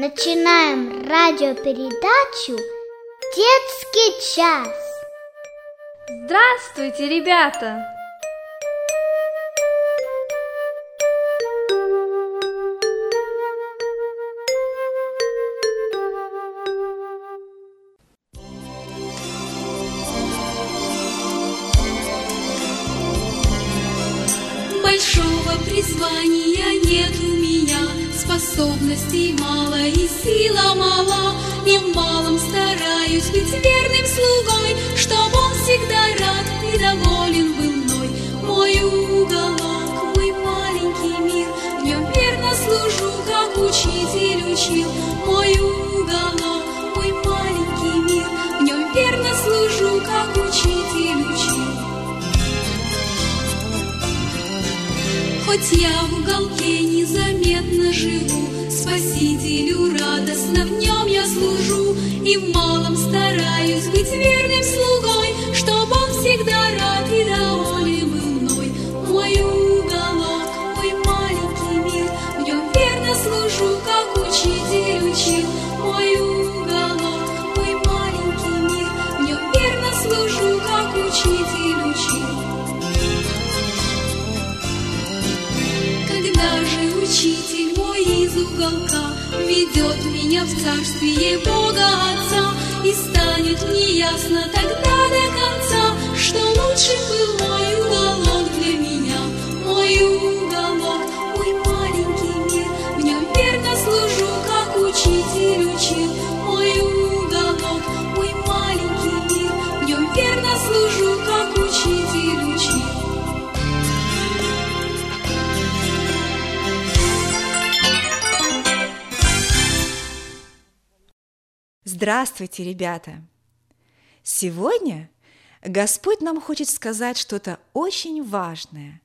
Начинаем радиопередачу «Детский час». Здравствуйте, ребята! Большого призвания нет у меня, Способностей мало сила мала. Не в малом стараюсь быть верным слугой, Чтоб он всегда рад и доволен был мной. Мой уголок, мой маленький мир, В нем верно служу, как учитель учил. Мой уголок, мой маленький мир, В нем верно служу, как учитель учил. Хоть я в уголке незаметно живу, Спасителю радостно в нем я служу, И в малом стараюсь быть верным слугой, Чтоб он всегда рад и доволен уголка Ведет меня в царствие Бога Отца И станет мне ясно тогда Здравствуйте, ребята! Сегодня Господь нам хочет сказать что-то очень важное.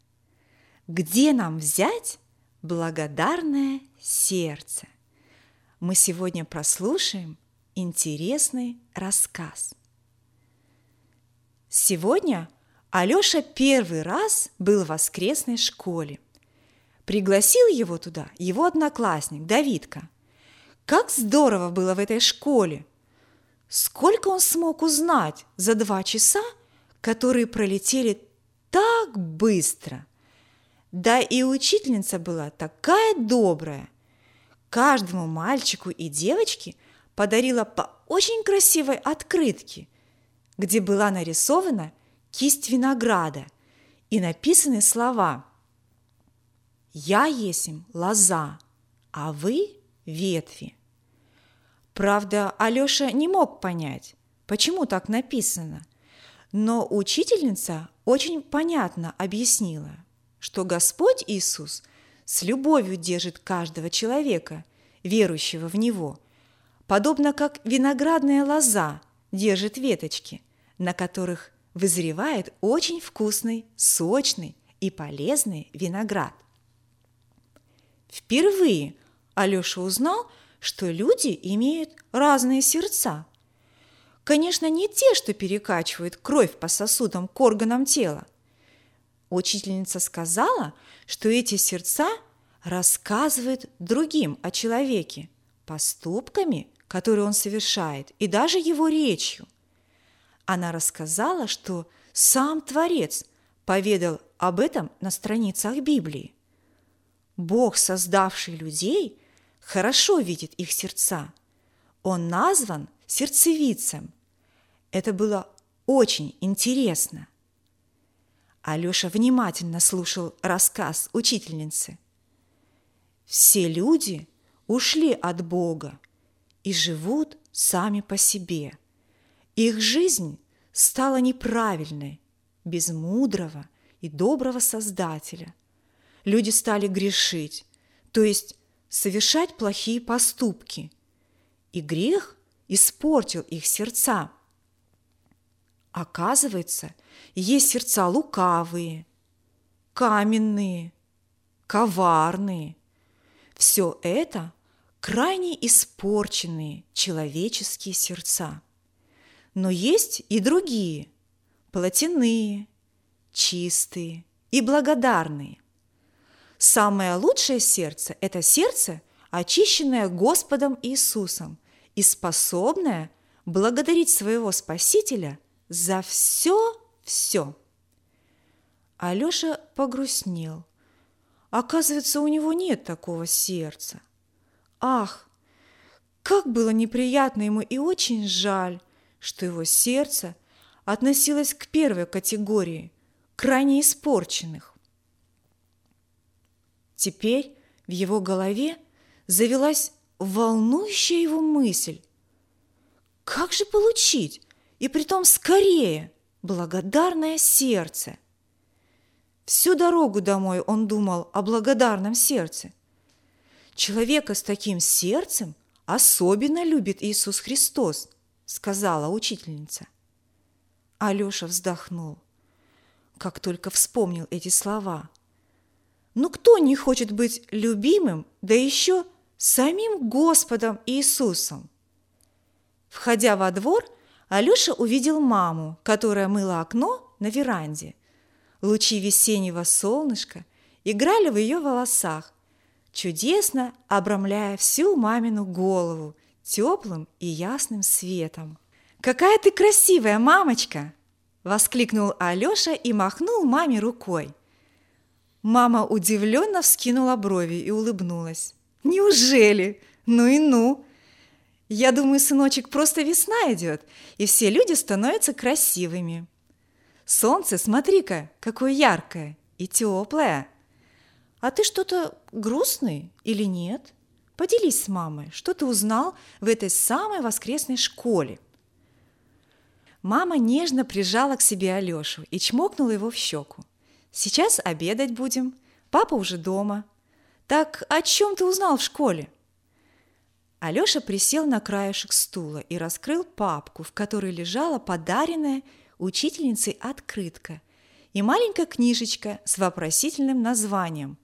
Где нам взять благодарное сердце? Мы сегодня прослушаем интересный рассказ. Сегодня Алёша первый раз был в воскресной школе. Пригласил его туда его одноклассник Давидка – как здорово было в этой школе! Сколько он смог узнать за два часа, которые пролетели так быстро! Да и учительница была такая добрая. Каждому мальчику и девочке подарила по очень красивой открытке, где была нарисована кисть винограда и написаны слова «Я есмь лоза, а вы ветви. Правда, Алёша не мог понять, почему так написано, но учительница очень понятно объяснила, что Господь Иисус с любовью держит каждого человека, верующего в Него, подобно как виноградная лоза держит веточки, на которых вызревает очень вкусный, сочный и полезный виноград. Впервые Алёша узнал, что люди имеют разные сердца. Конечно, не те, что перекачивают кровь по сосудам к органам тела. Учительница сказала, что эти сердца рассказывают другим о человеке, поступками, которые он совершает, и даже его речью. Она рассказала, что сам Творец поведал об этом на страницах Библии. Бог, создавший людей, хорошо видит их сердца. Он назван сердцевицем. Это было очень интересно. Алёша внимательно слушал рассказ учительницы. Все люди ушли от Бога и живут сами по себе. Их жизнь стала неправильной, без мудрого и доброго Создателя. Люди стали грешить, то есть совершать плохие поступки, и грех испортил их сердца. Оказывается, есть сердца лукавые, каменные, коварные. Все это крайне испорченные человеческие сердца. Но есть и другие, плотяные, чистые и благодарные. Самое лучшее сердце – это сердце, очищенная Господом Иисусом и способная благодарить своего Спасителя за все-все. Алёша погрустнел. Оказывается, у него нет такого сердца. Ах, как было неприятно ему и очень жаль, что его сердце относилось к первой категории, крайне испорченных. Теперь в его голове завелась волнующая его мысль. Как же получить, и притом скорее, благодарное сердце? Всю дорогу домой он думал о благодарном сердце. Человека с таким сердцем особенно любит Иисус Христос, сказала учительница. Алёша вздохнул, как только вспомнил эти слова. Ну кто не хочет быть любимым, да еще самим Господом Иисусом? Входя во двор, Алёша увидел маму, которая мыла окно на веранде. Лучи весеннего солнышка играли в ее волосах, чудесно обрамляя всю мамину голову теплым и ясным светом. «Какая ты красивая, мамочка!» – воскликнул Алёша и махнул маме рукой. Мама удивленно вскинула брови и улыбнулась. «Неужели? Ну и ну! Я думаю, сыночек, просто весна идет, и все люди становятся красивыми. Солнце, смотри-ка, какое яркое и теплое. А ты что-то грустный или нет? Поделись с мамой, что ты узнал в этой самой воскресной школе. Мама нежно прижала к себе Алёшу и чмокнула его в щеку. «Сейчас обедать будем. Папа уже дома. Так о чем ты узнал в школе?» Алёша присел на краешек стула и раскрыл папку, в которой лежала подаренная учительницей открытка и маленькая книжечка с вопросительным названием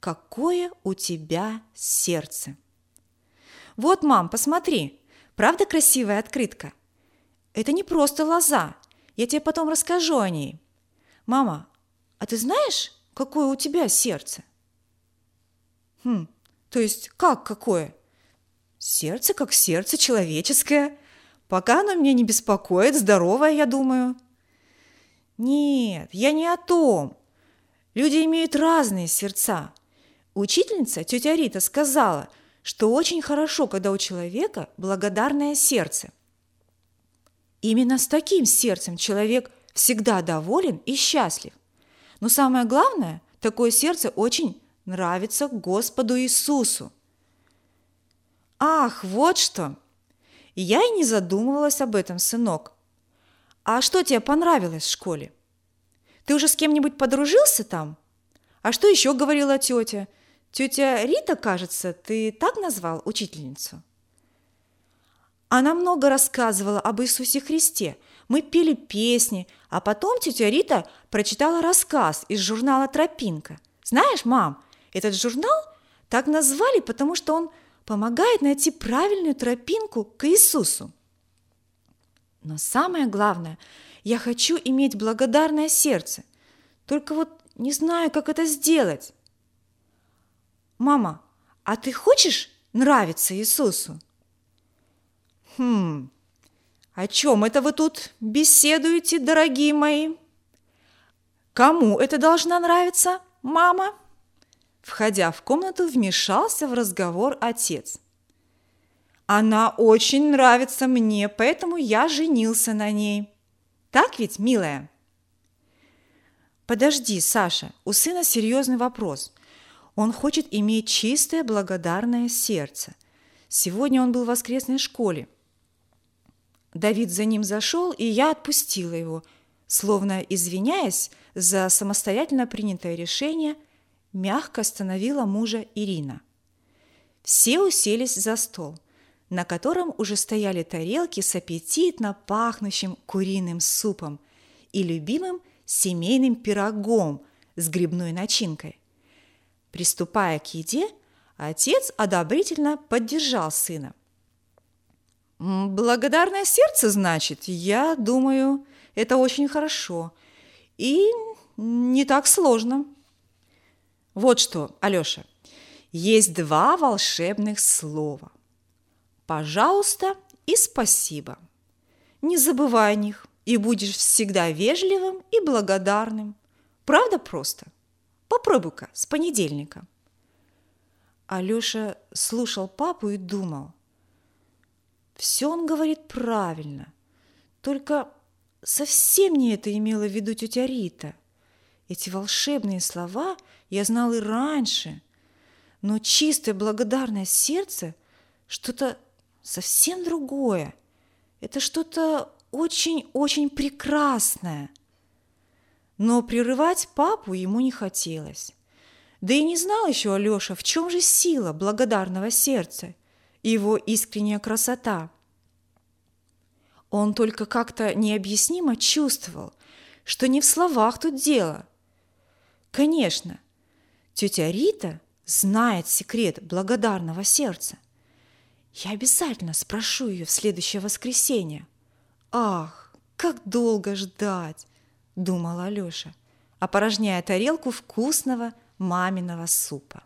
«Какое у тебя сердце?» «Вот, мам, посмотри, правда красивая открытка?» Это не просто лоза. Я тебе потом расскажу о ней. Мама, а ты знаешь, какое у тебя сердце? Хм, то есть как какое? Сердце как сердце человеческое. Пока оно меня не беспокоит, здоровое, я думаю. Нет, я не о том. Люди имеют разные сердца. Учительница, тетя Рита, сказала, что очень хорошо, когда у человека благодарное сердце. Именно с таким сердцем человек всегда доволен и счастлив. Но самое главное, такое сердце очень нравится Господу Иисусу. Ах, вот что! Я и не задумывалась об этом, сынок. А что тебе понравилось в школе? Ты уже с кем-нибудь подружился там? А что еще говорила тетя? Тетя Рита, кажется, ты так назвал учительницу? Она много рассказывала об Иисусе Христе. Мы пели песни, а потом тетя Рита прочитала рассказ из журнала «Тропинка». Знаешь, мам, этот журнал так назвали, потому что он помогает найти правильную тропинку к Иисусу. Но самое главное, я хочу иметь благодарное сердце. Только вот не знаю, как это сделать. Мама, а ты хочешь нравиться Иисусу? Хм, о чем это вы тут беседуете, дорогие мои? Кому это должна нравиться, мама? Входя в комнату, вмешался в разговор отец. Она очень нравится мне, поэтому я женился на ней. Так ведь, милая? Подожди, Саша, у сына серьезный вопрос. Он хочет иметь чистое, благодарное сердце. Сегодня он был в воскресной школе. Давид за ним зашел, и я отпустила его, словно извиняясь за самостоятельно принятое решение, мягко остановила мужа Ирина. Все уселись за стол, на котором уже стояли тарелки с аппетитно пахнущим куриным супом и любимым семейным пирогом с грибной начинкой. Приступая к еде, отец одобрительно поддержал сына – Благодарное сердце, значит? Я думаю, это очень хорошо. И не так сложно. Вот что, Алёша, есть два волшебных слова. Пожалуйста и спасибо. Не забывай о них, и будешь всегда вежливым и благодарным. Правда просто? Попробуй-ка с понедельника. Алёша слушал папу и думал. Все он говорит правильно, только совсем не это имела в виду тетя Рита. Эти волшебные слова я знал и раньше, но чистое благодарное сердце – что-то совсем другое. Это что-то очень-очень прекрасное. Но прерывать папу ему не хотелось. Да и не знал еще Алеша, в чем же сила благодарного сердца его искренняя красота. Он только как-то необъяснимо чувствовал, что не в словах тут дело. Конечно, тетя Рита знает секрет благодарного сердца. Я обязательно спрошу ее в следующее воскресенье. Ах, как долго ждать, думала Алёша, опорожняя тарелку вкусного маминого супа.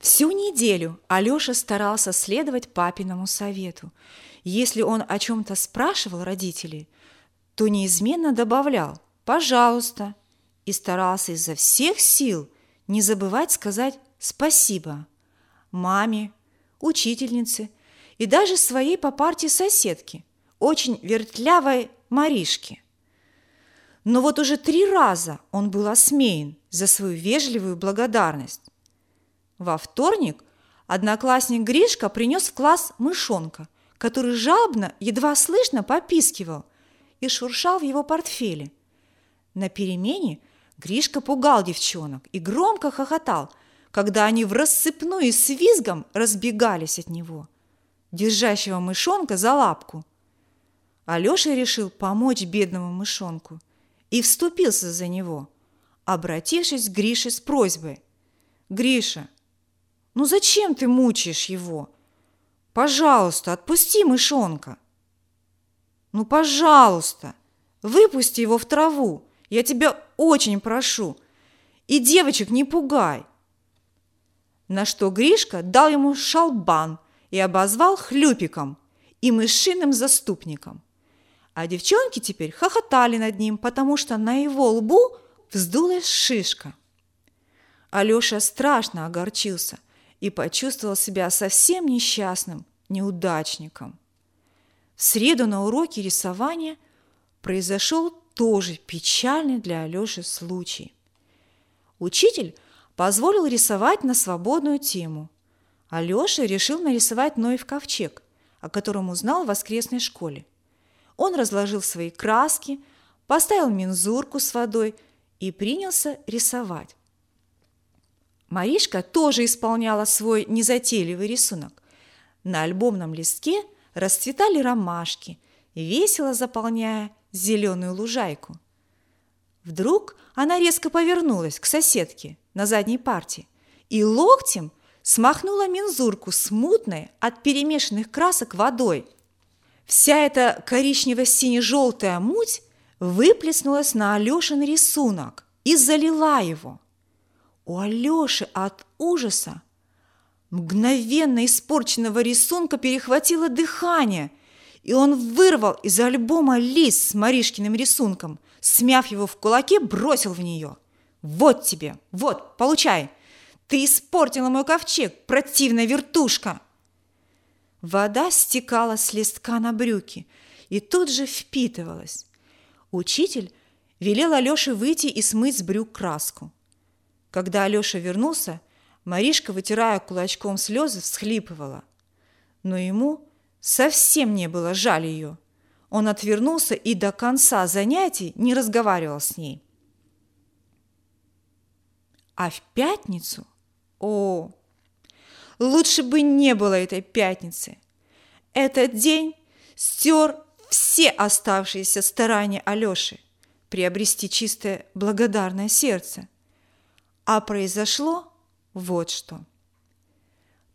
Всю неделю Алёша старался следовать папиному совету. Если он о чем-то спрашивал родителей, то неизменно добавлял «пожалуйста» и старался изо всех сил не забывать сказать спасибо маме, учительнице и даже своей по партии соседке, очень вертлявой Маришке. Но вот уже три раза он был осмеян за свою вежливую благодарность. Во вторник одноклассник Гришка принес в класс мышонка, который жабно, едва слышно попискивал и шуршал в его портфеле. На перемене Гришка пугал девчонок и громко хохотал, когда они в рассыпную с визгом разбегались от него, держащего мышонка за лапку. Алёша решил помочь бедному мышонку и вступился за него, обратившись к Грише с просьбой. «Гриша, ну зачем ты мучаешь его? Пожалуйста, отпусти мышонка!» «Ну, пожалуйста, выпусти его в траву, я тебя очень прошу, и девочек не пугай!» на что Гришка дал ему шалбан и обозвал хлюпиком и мышиным заступником. А девчонки теперь хохотали над ним, потому что на его лбу вздулась шишка. Алёша страшно огорчился и почувствовал себя совсем несчастным, неудачником. В среду на уроке рисования произошел тоже печальный для Алёши случай. Учитель – позволил рисовать на свободную тему. Алёша решил нарисовать Ноев ковчег, о котором узнал в воскресной школе. Он разложил свои краски, поставил мензурку с водой и принялся рисовать. Маришка тоже исполняла свой незатейливый рисунок. На альбомном листке расцветали ромашки, весело заполняя зеленую лужайку. Вдруг она резко повернулась к соседке на задней парте и локтем смахнула мензурку с мутной от перемешанных красок водой. Вся эта коричнево-сине-желтая муть выплеснулась на Алёшин рисунок и залила его. У Алёши от ужаса мгновенно испорченного рисунка перехватило дыхание, и он вырвал из альбома лист с Маришкиным рисунком, смяв его в кулаке, бросил в нее – вот тебе, вот, получай. Ты испортила мой ковчег, противная вертушка. Вода стекала с листка на брюки и тут же впитывалась. Учитель велел Алёше выйти и смыть с брюк краску. Когда Алёша вернулся, Маришка, вытирая кулачком слезы, всхлипывала. Но ему совсем не было жаль ее. Он отвернулся и до конца занятий не разговаривал с ней. А в пятницу? О, лучше бы не было этой пятницы. Этот день стер все оставшиеся старания Алёши приобрести чистое благодарное сердце. А произошло вот что.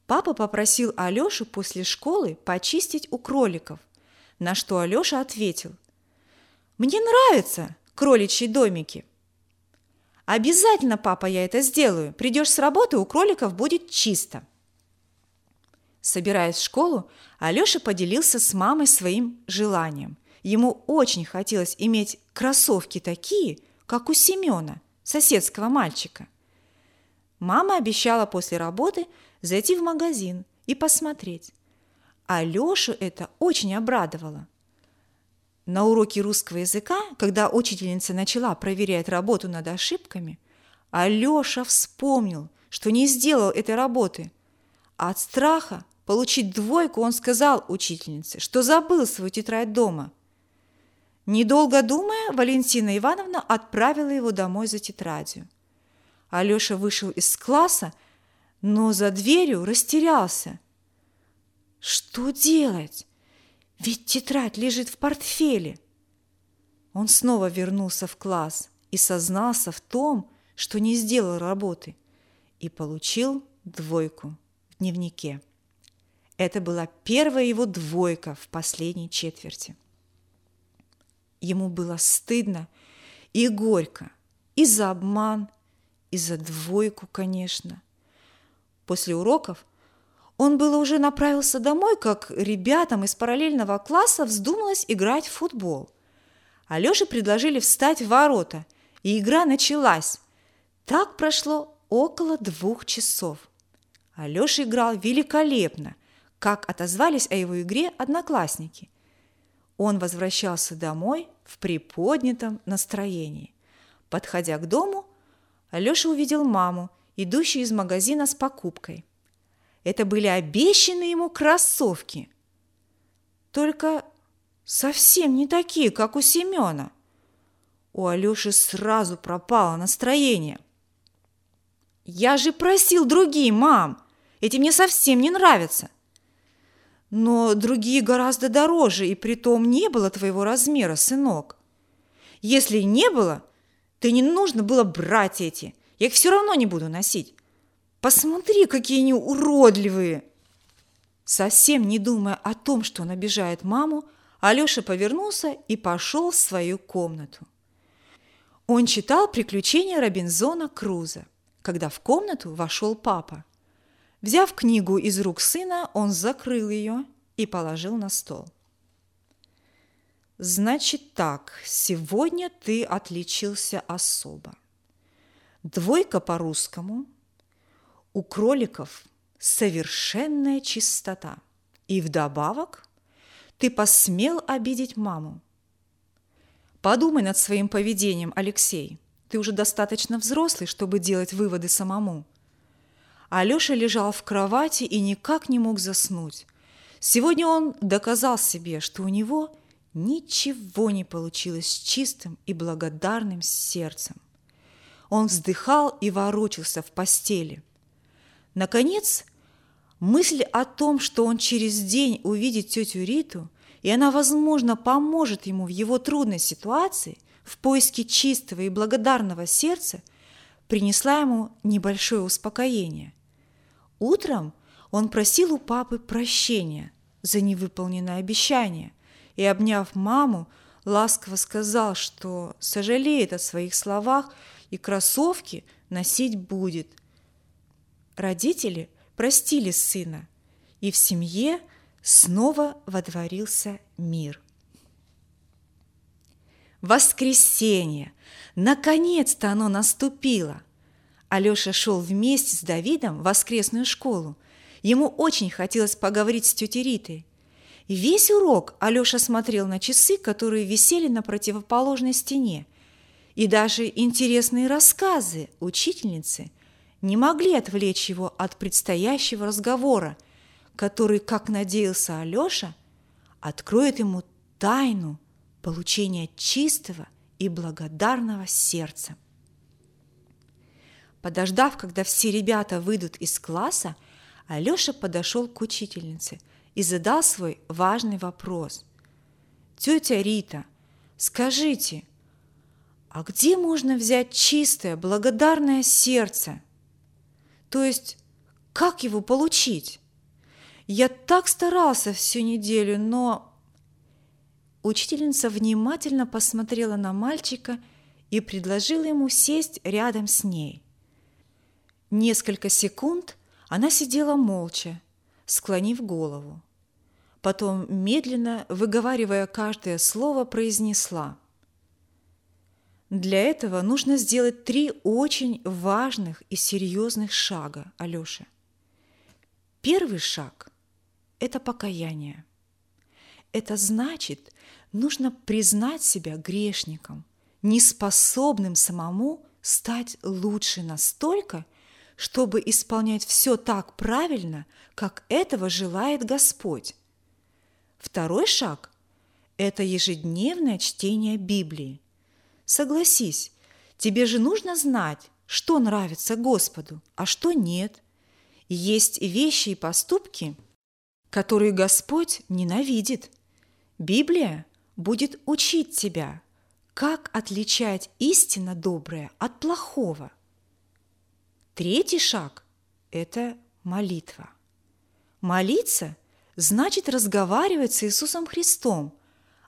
Папа попросил Алёшу после школы почистить у кроликов, на что Алёша ответил: "Мне нравятся кроличьи домики". Обязательно, папа, я это сделаю. Придешь с работы, у кроликов будет чисто. Собираясь в школу, Алёша поделился с мамой своим желанием. Ему очень хотелось иметь кроссовки такие, как у Семёна, соседского мальчика. Мама обещала после работы зайти в магазин и посмотреть. Алёшу это очень обрадовало. На уроке русского языка, когда учительница начала проверять работу над ошибками, Алёша вспомнил, что не сделал этой работы. От страха получить двойку он сказал учительнице, что забыл свою тетрадь дома. Недолго думая, Валентина Ивановна отправила его домой за тетрадью. Алёша вышел из класса, но за дверью растерялся. Что делать? Ведь тетрадь лежит в портфеле. Он снова вернулся в класс и сознался в том, что не сделал работы, и получил двойку в дневнике. Это была первая его двойка в последней четверти. Ему было стыдно и горько, и за обман, и за двойку, конечно. После уроков он было уже направился домой, как ребятам из параллельного класса вздумалось играть в футбол. Алёше предложили встать в ворота, и игра началась. Так прошло около двух часов. Алёша играл великолепно, как отозвались о его игре одноклассники. Он возвращался домой в приподнятом настроении. Подходя к дому, Алёша увидел маму, идущую из магазина с покупкой – это были обещанные ему кроссовки. Только совсем не такие, как у Семена. У Алёши сразу пропало настроение. «Я же просил другие, мам! Эти мне совсем не нравятся!» «Но другие гораздо дороже, и притом не было твоего размера, сынок. Если не было, то не нужно было брать эти. Я их все равно не буду носить. Посмотри, какие они уродливые!» Совсем не думая о том, что он обижает маму, Алёша повернулся и пошел в свою комнату. Он читал «Приключения Робинзона Круза», когда в комнату вошел папа. Взяв книгу из рук сына, он закрыл ее и положил на стол. «Значит так, сегодня ты отличился особо. Двойка по русскому, у кроликов совершенная чистота. И вдобавок ты посмел обидеть маму. Подумай над своим поведением, Алексей. Ты уже достаточно взрослый, чтобы делать выводы самому. Алёша лежал в кровати и никак не мог заснуть. Сегодня он доказал себе, что у него ничего не получилось с чистым и благодарным сердцем. Он вздыхал и ворочался в постели – Наконец, мысль о том, что он через день увидит тетю Риту, и она, возможно, поможет ему в его трудной ситуации, в поиске чистого и благодарного сердца, принесла ему небольшое успокоение. Утром он просил у папы прощения за невыполненное обещание и, обняв маму, ласково сказал, что сожалеет о своих словах и кроссовки носить будет – Родители простили сына, и в семье снова водворился мир. Воскресенье! Наконец-то оно наступило! Алёша шел вместе с Давидом в воскресную школу. Ему очень хотелось поговорить с тетей Ритой. Весь урок Алёша смотрел на часы, которые висели на противоположной стене, и даже интересные рассказы учительницы – не могли отвлечь его от предстоящего разговора, который, как надеялся Алёша, откроет ему тайну получения чистого и благодарного сердца. Подождав, когда все ребята выйдут из класса, Алёша подошел к учительнице и задал свой важный вопрос. «Тетя Рита, скажите, а где можно взять чистое, благодарное сердце?» То есть, как его получить? Я так старался всю неделю, но... Учительница внимательно посмотрела на мальчика и предложила ему сесть рядом с ней. Несколько секунд она сидела молча, склонив голову. Потом, медленно, выговаривая каждое слово, произнесла. «Для этого нужно сделать три очень важных и серьезных шага, Алёша. Первый шаг – это покаяние. Это значит, нужно признать себя грешником, неспособным самому стать лучше настолько, чтобы исполнять все так правильно, как этого желает Господь. Второй шаг – это ежедневное чтение Библии. Согласись, тебе же нужно знать, что нравится Господу, а что нет. Есть вещи и поступки, которые Господь ненавидит. Библия будет учить тебя, как отличать истинно доброе от плохого. Третий шаг – это молитва. Молиться значит разговаривать с Иисусом Христом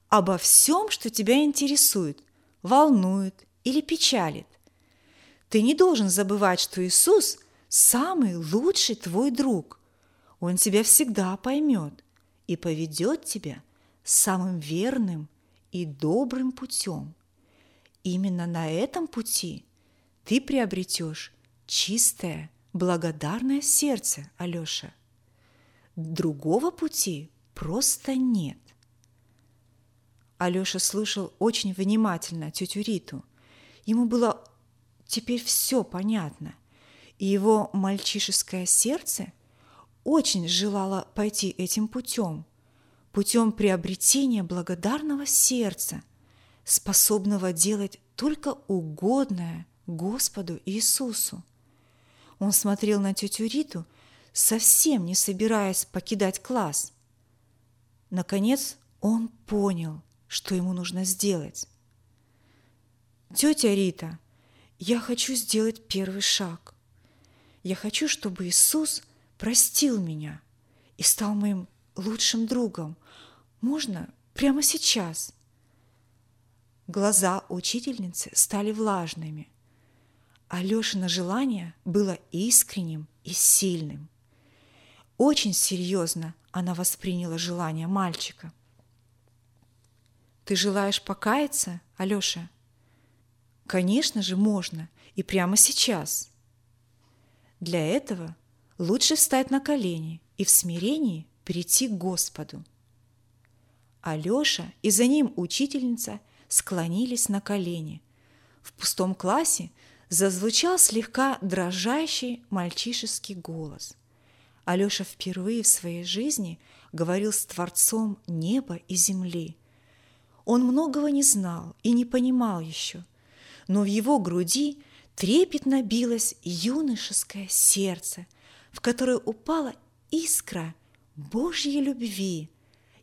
обо всем, что тебя интересует, волнует или печалит. Ты не должен забывать, что Иисус – самый лучший твой друг. Он тебя всегда поймет и поведет тебя самым верным и добрым путем. Именно на этом пути ты приобретешь чистое, благодарное сердце, Алёша. Другого пути просто нет. Алёша слушал очень внимательно тетю Риту. Ему было теперь все понятно, и его мальчишеское сердце очень желало пойти этим путем – путем приобретения благодарного сердца, способного делать только угодное Господу Иисусу. Он смотрел на тетю Риту, совсем не собираясь покидать класс. Наконец он понял, что ему нужно сделать. «Тетя Рита, я хочу сделать первый шаг. Я хочу, чтобы Иисус простил меня и стал моим лучшим другом. Можно прямо сейчас?» Глаза учительницы стали влажными. Алешина желание было искренним и сильным. Очень серьезно она восприняла желание мальчика. «Ты желаешь покаяться, Алеша?» «Конечно же, можно, и прямо сейчас». Для этого лучше встать на колени и в смирении прийти к Господу. Алёша и за ним учительница склонились на колени. В пустом классе зазвучал слегка дрожащий мальчишеский голос. Алёша впервые в своей жизни говорил с Творцом неба и земли. Он многого не знал и не понимал еще, но в его груди трепетно билось юношеское сердце, в которое упала искра – Божьей любви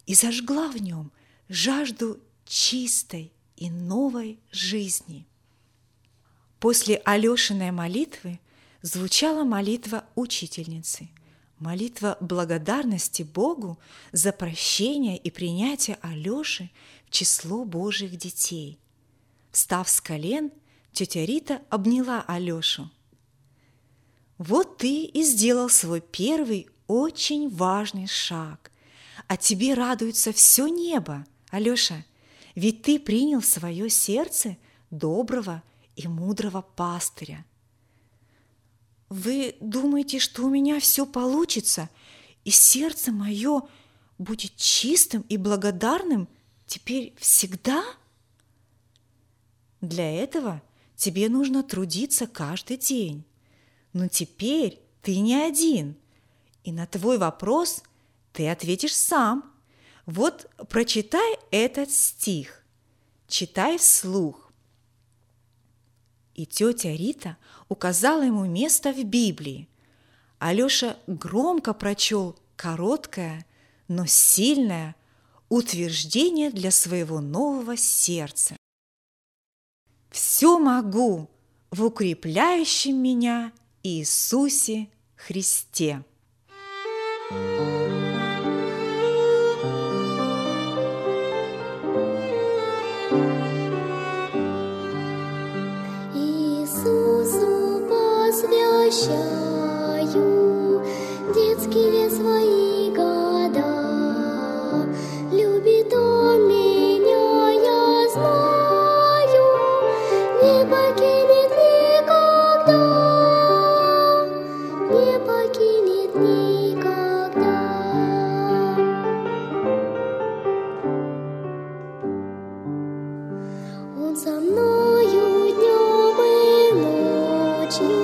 и зажгла в нем жажду чистой и новой жизни. После Алешиной молитвы звучала молитва учительницы, молитва благодарности Богу за прощение и принятие Алеши в число Божьих детей. Встав с колен, тетя Рита обняла Алешу. «Вот ты и сделал свой первый очень важный шаг. А тебе радуется все небо, Алеша, ведь ты принял в свое сердце доброго и мудрого пастыря. Вы думаете, что у меня все получится, и сердце мое будет чистым и благодарным теперь всегда? Для этого тебе нужно трудиться каждый день. Но теперь ты не один – и на твой вопрос ты ответишь сам. Вот прочитай этот стих. Читай вслух. И тетя Рита указала ему место в Библии. Алеша громко прочел короткое, но сильное утверждение для своего нового сердца. «Все могу в укрепляющем меня Иисусе Христе». возвращаю to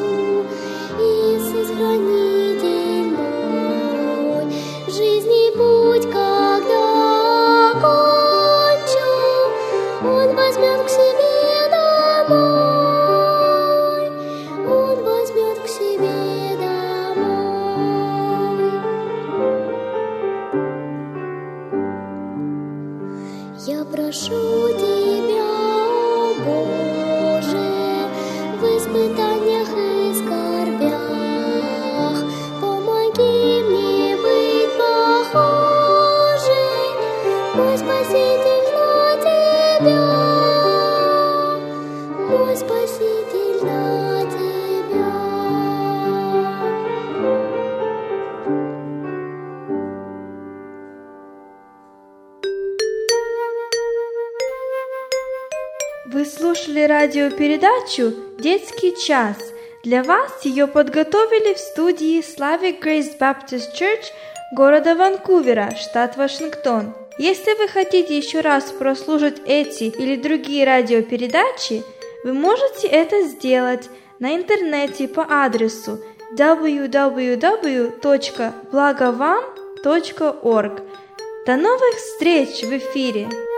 слушали радиопередачу «Детский час». Для вас ее подготовили в студии Slavic Grace Baptist Church города Ванкувера, штат Вашингтон. Если вы хотите еще раз прослушать эти или другие радиопередачи, вы можете это сделать на интернете по адресу www.blagovam.org. До новых встреч в эфире!